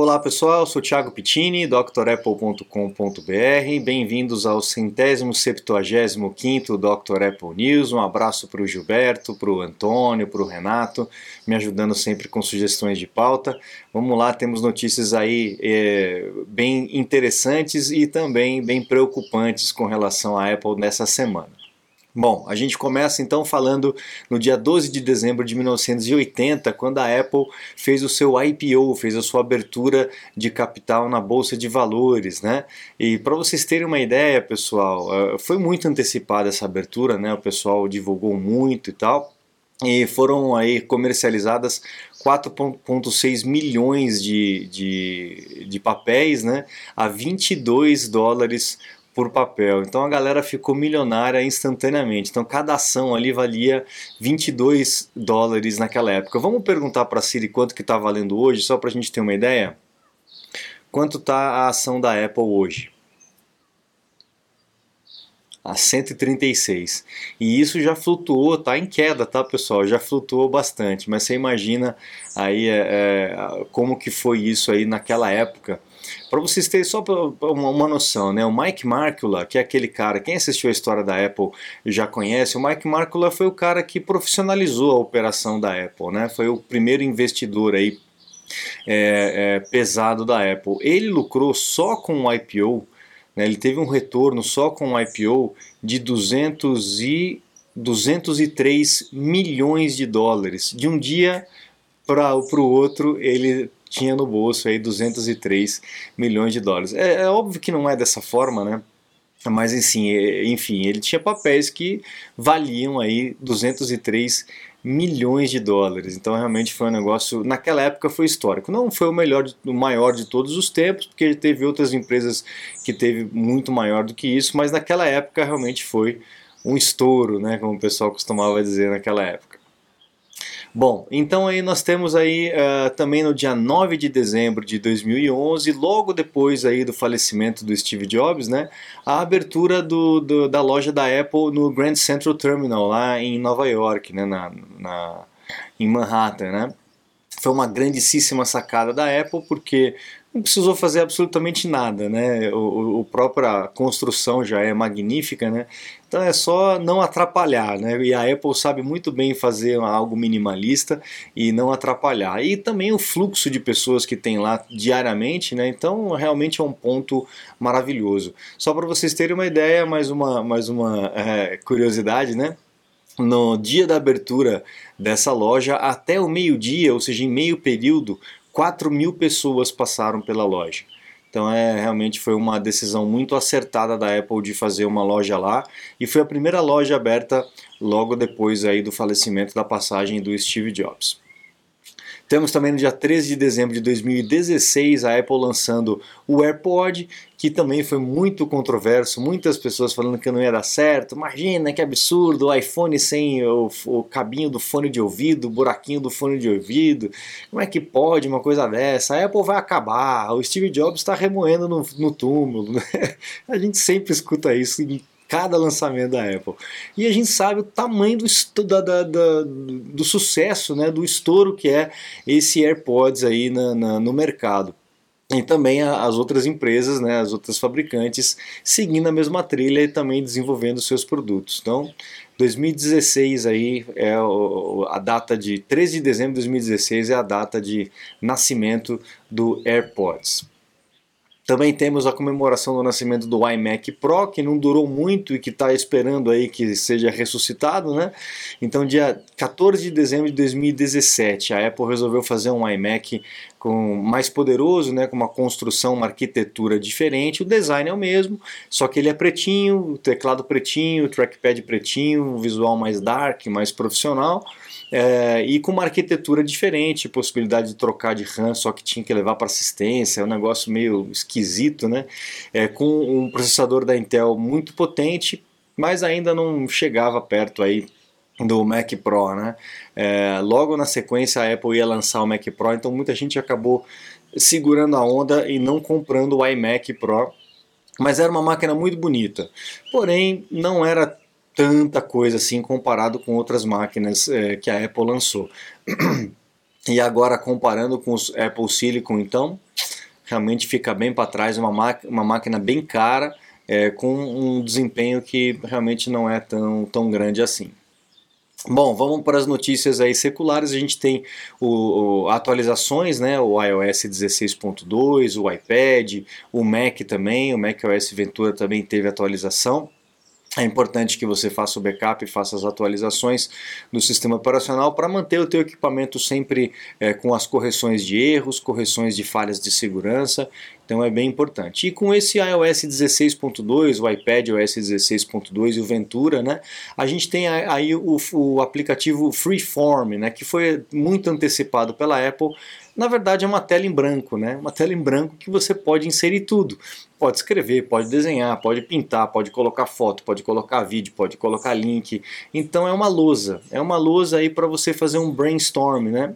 Olá pessoal, sou Thiago Pittini, drapple.com.br. Bem-vindos ao centésimo septuagésimo quinto Dr. Apple News. Um abraço para o Gilberto, para o Antônio, para o Renato, me ajudando sempre com sugestões de pauta. Vamos lá, temos notícias aí é, bem interessantes e também bem preocupantes com relação à Apple nessa semana. Bom, a gente começa então falando no dia 12 de dezembro de 1980, quando a Apple fez o seu IPO, fez a sua abertura de capital na bolsa de valores, né? E para vocês terem uma ideia, pessoal, eh, foi muito antecipada essa abertura, né? O pessoal divulgou muito e tal. E foram aí comercializadas 4,6 milhões de, de, de papéis né, a 22 dólares por papel. Então a galera ficou milionária instantaneamente. Então cada ação ali valia 22 dólares naquela época. Vamos perguntar para a Siri quanto que está valendo hoje, só para a gente ter uma ideia? Quanto está a ação da Apple hoje? A 136. E isso já flutuou, tá em queda, tá pessoal? Já flutuou bastante. Mas você imagina aí é, é, como que foi isso aí naquela época para vocês terem só uma noção, né? o Mike Markula, que é aquele cara, quem assistiu a história da Apple já conhece, o Mike Markula foi o cara que profissionalizou a operação da Apple, né? foi o primeiro investidor aí é, é, pesado da Apple. Ele lucrou só com o IPO, né? ele teve um retorno só com o IPO de 200 e 203 milhões de dólares. De um dia para o outro, ele tinha no bolso aí 203 milhões de dólares. É, é óbvio que não é dessa forma, né? Mas enfim, enfim, ele tinha papéis que valiam aí 203 milhões de dólares. Então realmente foi um negócio, naquela época foi histórico. Não foi o melhor, o maior de todos os tempos, porque teve outras empresas que teve muito maior do que isso, mas naquela época realmente foi um estouro, né, como o pessoal costumava dizer naquela época. Bom, então aí nós temos aí uh, também no dia 9 de dezembro de 2011, logo depois aí do falecimento do Steve Jobs, né, a abertura do, do da loja da Apple no Grand Central Terminal lá em Nova York, né, na, na em Manhattan, né. Foi uma grandíssima sacada da Apple porque não precisou fazer absolutamente nada, né? O, o própria construção já é magnífica, né? Então é só não atrapalhar, né? E a Apple sabe muito bem fazer algo minimalista e não atrapalhar. E também o fluxo de pessoas que tem lá diariamente, né? Então realmente é um ponto maravilhoso. Só para vocês terem uma ideia, mais uma, mais uma é, curiosidade, né? No dia da abertura dessa loja, até o meio-dia, ou seja, em meio período, 4 mil pessoas passaram pela loja. Então é realmente foi uma decisão muito acertada da Apple de fazer uma loja lá e foi a primeira loja aberta logo depois aí do falecimento da passagem do Steve Jobs. Temos também no dia 13 de dezembro de 2016 a Apple lançando o AirPod, que também foi muito controverso, muitas pessoas falando que não ia dar certo. Imagina que absurdo, o iPhone sem o, o cabinho do fone de ouvido, o buraquinho do fone de ouvido. Como é que pode uma coisa dessa? A Apple vai acabar, o Steve Jobs está remoendo no, no túmulo. Né? A gente sempre escuta isso em cada lançamento da Apple. E a gente sabe o tamanho do, da, da, da, do sucesso, né, do estouro que é esse AirPods aí na, na, no mercado. E também as outras empresas, né, as outras fabricantes, seguindo a mesma trilha e também desenvolvendo seus produtos. Então, 2016 aí é a data de 13 de dezembro de 2016 é a data de nascimento do AirPods. Também temos a comemoração do nascimento do iMac Pro, que não durou muito e que está esperando aí que seja ressuscitado, né? Então, dia 14 de dezembro de 2017, a Apple resolveu fazer um iMac com mais poderoso, né, com uma construção, uma arquitetura diferente. O design é o mesmo, só que ele é pretinho, teclado pretinho, trackpad pretinho, visual mais dark, mais profissional é, e com uma arquitetura diferente, possibilidade de trocar de RAM, só que tinha que levar para assistência, é um negócio meio esquisito, né? É, com um processador da Intel muito potente, mas ainda não chegava perto aí do Mac Pro, né? É, logo na sequência a Apple ia lançar o Mac Pro, então muita gente acabou segurando a onda e não comprando o iMac Pro, mas era uma máquina muito bonita. Porém, não era tanta coisa assim comparado com outras máquinas é, que a Apple lançou. e agora comparando com os Apple Silicon, então realmente fica bem para trás, uma, uma máquina bem cara, é, com um desempenho que realmente não é tão, tão grande assim. Bom, vamos para as notícias aí seculares. A gente tem o, o atualizações, né? O iOS 16.2, o iPad, o Mac também, o macOS Ventura também teve atualização. É importante que você faça o backup e faça as atualizações do sistema operacional para manter o teu equipamento sempre é, com as correções de erros, correções de falhas de segurança. Então é bem importante. E com esse iOS 16.2, o iPad OS 16.2 e o Ventura, né, a gente tem aí o, o aplicativo Freeform, né, que foi muito antecipado pela Apple na verdade é uma tela em branco, né? Uma tela em branco que você pode inserir tudo. Pode escrever, pode desenhar, pode pintar, pode colocar foto, pode colocar vídeo, pode colocar link. Então é uma lousa, é uma lousa aí para você fazer um brainstorm, né?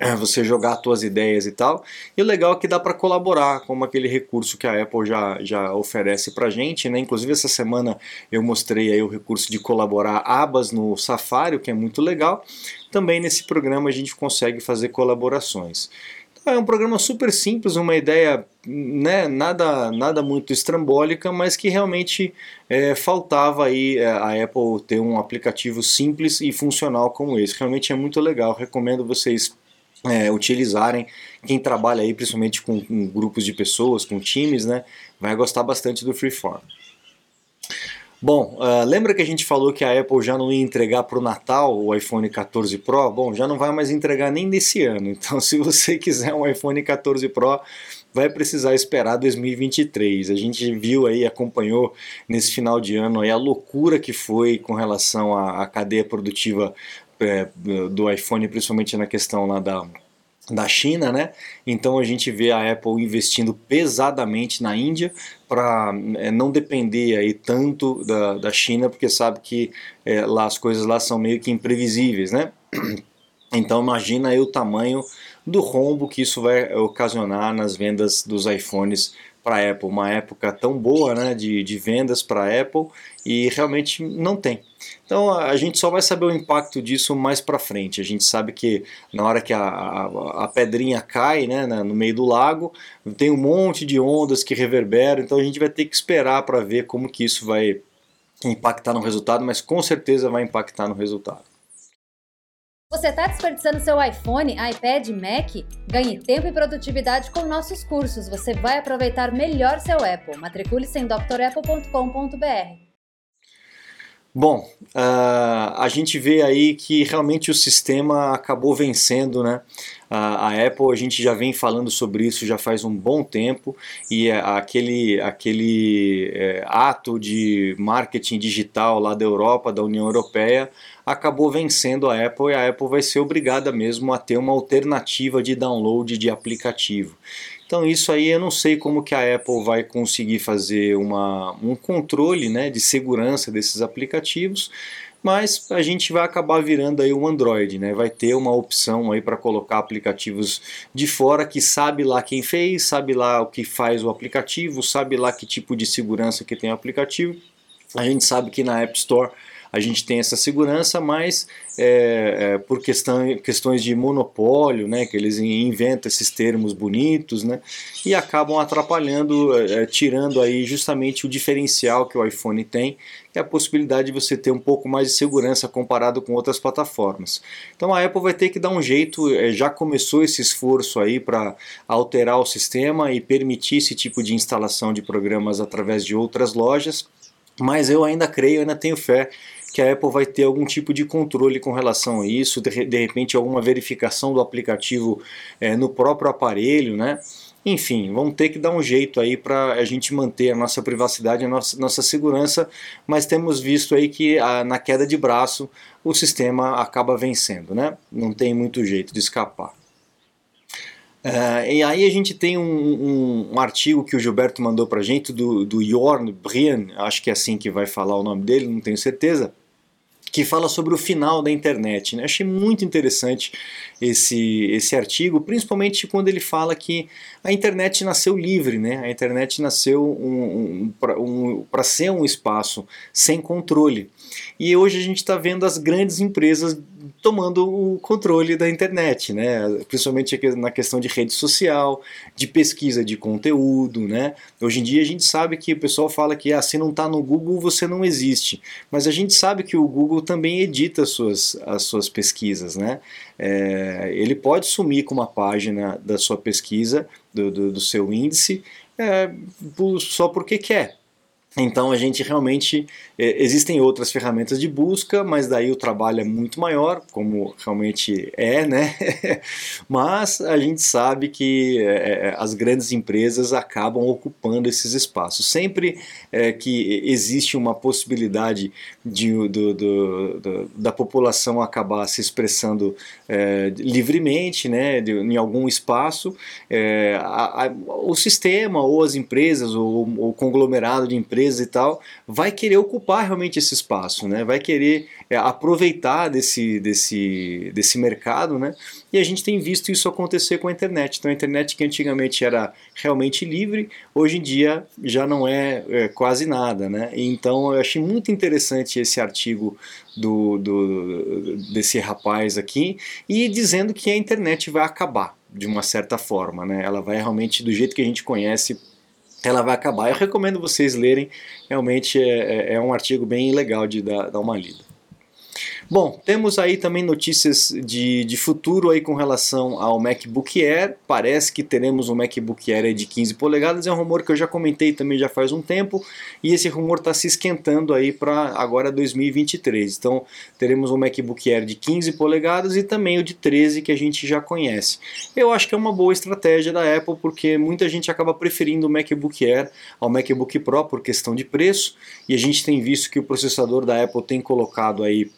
É, você jogar as suas ideias e tal. E o legal é que dá para colaborar com aquele recurso que a Apple já, já oferece para gente, né? Inclusive essa semana eu mostrei aí o recurso de colaborar abas no Safari, o que é muito legal. Também nesse programa a gente consegue fazer colaborações. Então, é um programa super simples, uma ideia né, nada, nada muito estrambólica, mas que realmente é, faltava aí é, a Apple ter um aplicativo simples e funcional como esse. Realmente é muito legal, recomendo vocês é, utilizarem. Quem trabalha aí, principalmente com, com, grupos de pessoas, com times, né, vai gostar bastante do Freeform. Bom, uh, lembra que a gente falou que a Apple já não ia entregar para o Natal o iPhone 14 Pro? Bom, já não vai mais entregar nem nesse ano. Então, se você quiser um iPhone 14 Pro, vai precisar esperar 2023. A gente viu aí, acompanhou nesse final de ano aí a loucura que foi com relação à, à cadeia produtiva é, do iPhone, principalmente na questão lá da, da China, né? Então a gente vê a Apple investindo pesadamente na Índia para é, não depender aí tanto da, da China, porque sabe que é, lá as coisas lá são meio que imprevisíveis, né? Então imagina aí o tamanho do rombo que isso vai ocasionar nas vendas dos iPhones para Apple. Uma época tão boa né, de, de vendas para Apple e realmente não tem. Então a gente só vai saber o impacto disso mais para frente. A gente sabe que na hora que a, a, a pedrinha cai né, no meio do lago, tem um monte de ondas que reverberam, então a gente vai ter que esperar para ver como que isso vai impactar no resultado, mas com certeza vai impactar no resultado. Você está desperdiçando seu iPhone, iPad, Mac? Ganhe tempo e produtividade com nossos cursos. Você vai aproveitar melhor seu Apple. Matricule-se em drapple.com.br. Bom, uh, a gente vê aí que realmente o sistema acabou vencendo, né? A, a Apple, a gente já vem falando sobre isso já faz um bom tempo e é aquele, aquele é, ato de marketing digital lá da Europa, da União Europeia, acabou vencendo a Apple e a Apple vai ser obrigada mesmo a ter uma alternativa de download de aplicativo. Então isso aí eu não sei como que a Apple vai conseguir fazer uma, um controle né, de segurança desses aplicativos, mas a gente vai acabar virando aí um Android, né? Vai ter uma opção aí para colocar aplicativos de fora que sabe lá quem fez, sabe lá o que faz o aplicativo, sabe lá que tipo de segurança que tem o aplicativo. A gente sabe que na App Store a gente tem essa segurança, mas é, é, por questão, questões de monopólio, né, que eles inventam esses termos bonitos, né, e acabam atrapalhando, é, é, tirando aí justamente o diferencial que o iPhone tem, que é a possibilidade de você ter um pouco mais de segurança comparado com outras plataformas. Então a Apple vai ter que dar um jeito, é, já começou esse esforço aí para alterar o sistema e permitir esse tipo de instalação de programas através de outras lojas, mas eu ainda creio, ainda tenho fé que a Apple vai ter algum tipo de controle com relação a isso, de, de repente alguma verificação do aplicativo é, no próprio aparelho, né? Enfim, vamos ter que dar um jeito aí para a gente manter a nossa privacidade, a nossa, nossa segurança, mas temos visto aí que a, na queda de braço o sistema acaba vencendo, né? Não tem muito jeito de escapar. Uh, e aí a gente tem um, um, um, artigo que o Gilberto mandou para gente do, do Jorn Brian, acho que é assim que vai falar o nome dele, não tenho certeza, que fala sobre o final da internet. Né? Achei muito interessante esse, esse artigo, principalmente quando ele fala que a internet nasceu livre, né? a internet nasceu um, um, para ser um espaço sem controle. E hoje a gente está vendo as grandes empresas tomando o controle da internet, né? principalmente na questão de rede social, de pesquisa de conteúdo. Né? Hoje em dia a gente sabe que o pessoal fala que ah, se não está no Google você não existe, mas a gente sabe que o Google também edita as suas, as suas pesquisas. Né? É, ele pode sumir com uma página da sua pesquisa, do, do, do seu índice, é, só porque quer. Então a gente realmente é, existem outras ferramentas de busca, mas daí o trabalho é muito maior, como realmente é, né? mas a gente sabe que é, é, as grandes empresas acabam ocupando esses espaços. Sempre que existe uma possibilidade de, do, do, do, da população acabar se expressando é, livremente, né? Em algum espaço, é, a, a, o sistema ou as empresas ou o conglomerado de empresas empresa e tal, vai querer ocupar realmente esse espaço, né? vai querer é, aproveitar desse, desse, desse mercado, né? e a gente tem visto isso acontecer com a internet. Então a internet que antigamente era realmente livre, hoje em dia já não é, é quase nada. Né? Então eu achei muito interessante esse artigo do, do, desse rapaz aqui, e dizendo que a internet vai acabar de uma certa forma, né? ela vai realmente, do jeito que a gente conhece, ela vai acabar. Eu recomendo vocês lerem, realmente é, é, é um artigo bem legal de dar, dar uma lida. Bom, temos aí também notícias de, de futuro aí com relação ao MacBook Air. Parece que teremos um MacBook Air de 15 polegadas. É um rumor que eu já comentei também já faz um tempo. E esse rumor está se esquentando aí para agora 2023. Então teremos um MacBook Air de 15 polegadas e também o de 13 que a gente já conhece. Eu acho que é uma boa estratégia da Apple porque muita gente acaba preferindo o MacBook Air ao MacBook Pro por questão de preço. E a gente tem visto que o processador da Apple tem colocado aí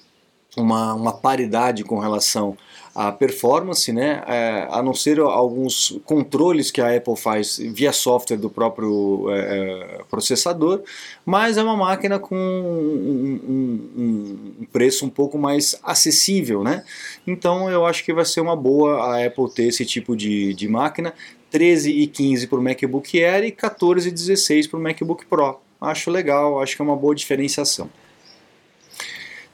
uma, uma paridade com relação à performance, né? É, a não ser alguns controles que a Apple faz via software do próprio é, é processador, mas é uma máquina com um, um, um, preço um pouco mais acessível, né? Então eu acho que vai ser uma boa a Apple ter esse tipo de, de máquina, 13 e 15 para o MacBook Air e 14 e 16 para o MacBook Pro. Acho legal, acho que é uma boa diferenciação.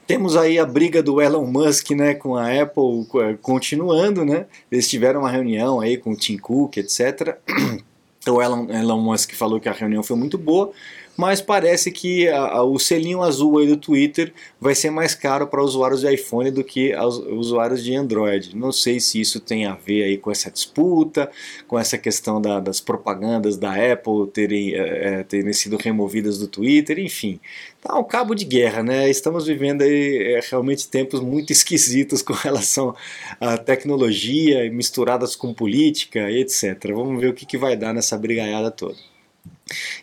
Temos aí a briga do Elon Musk né, com a Apple continuando, né? Eles tiveram uma reunião aí com o Tim Cook, etc. O Elon, Elon Musk falou que a reunião foi muito boa, mas parece que a, a, o selinho azul aí do Twitter vai ser mais caro para usuários de iPhone do que aos usuários de Android. Não sei se isso tem a ver aí com essa disputa, com essa questão da, das propagandas da Apple terem, é, terem sido removidas do Twitter, enfim. Tá um cabo de guerra, né? Estamos vivendo aí é, realmente tempos muito esquisitos com relação à tecnologia misturadas com política etc. Vamos ver o que, que vai dar nessa brigaiada toda.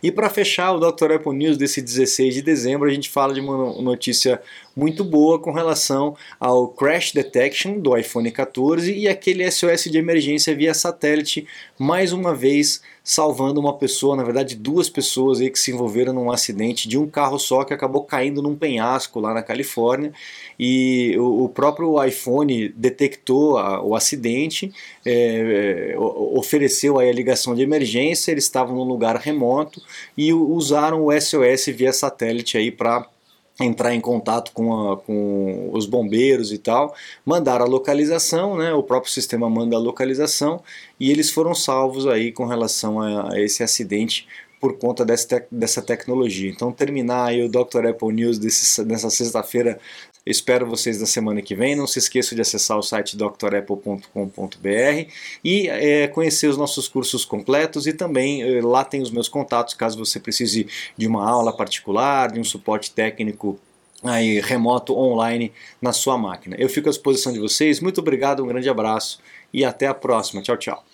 E para fechar o Dr. Apple News desse 16 de dezembro, a gente fala de uma notícia muito boa com relação ao Crash Detection do iPhone 14 e aquele SOS de emergência via satélite, mais uma vez salvando uma pessoa, na verdade duas pessoas aí que se envolveram num acidente de um carro só que acabou caindo num penhasco lá na Califórnia. E o, próprio iPhone detectou a, o acidente, é, é ofereceu aí a ligação de emergência, eles estavam num lugar remoto e usaram o SOS via satélite aí para entrar em contato com, a, com os bombeiros e tal, mandar a localização, né, o próprio sistema manda a localização e eles foram salvos aí com relação a, a esse acidente por conta dessa, dessa tecnologia. Então terminar aí o Dr. Apple News desse, nessa sexta-feira espero vocês na semana que vem. Não se esqueça de acessar o site drapple.com.br e é, conhecer os nossos cursos completos e também é, lá tem os meus contatos caso você precise de uma aula particular, de um suporte técnico aí remoto online na sua máquina. Eu fico à disposição de vocês. Muito obrigado, um grande abraço e até a próxima. Tchau, tchau.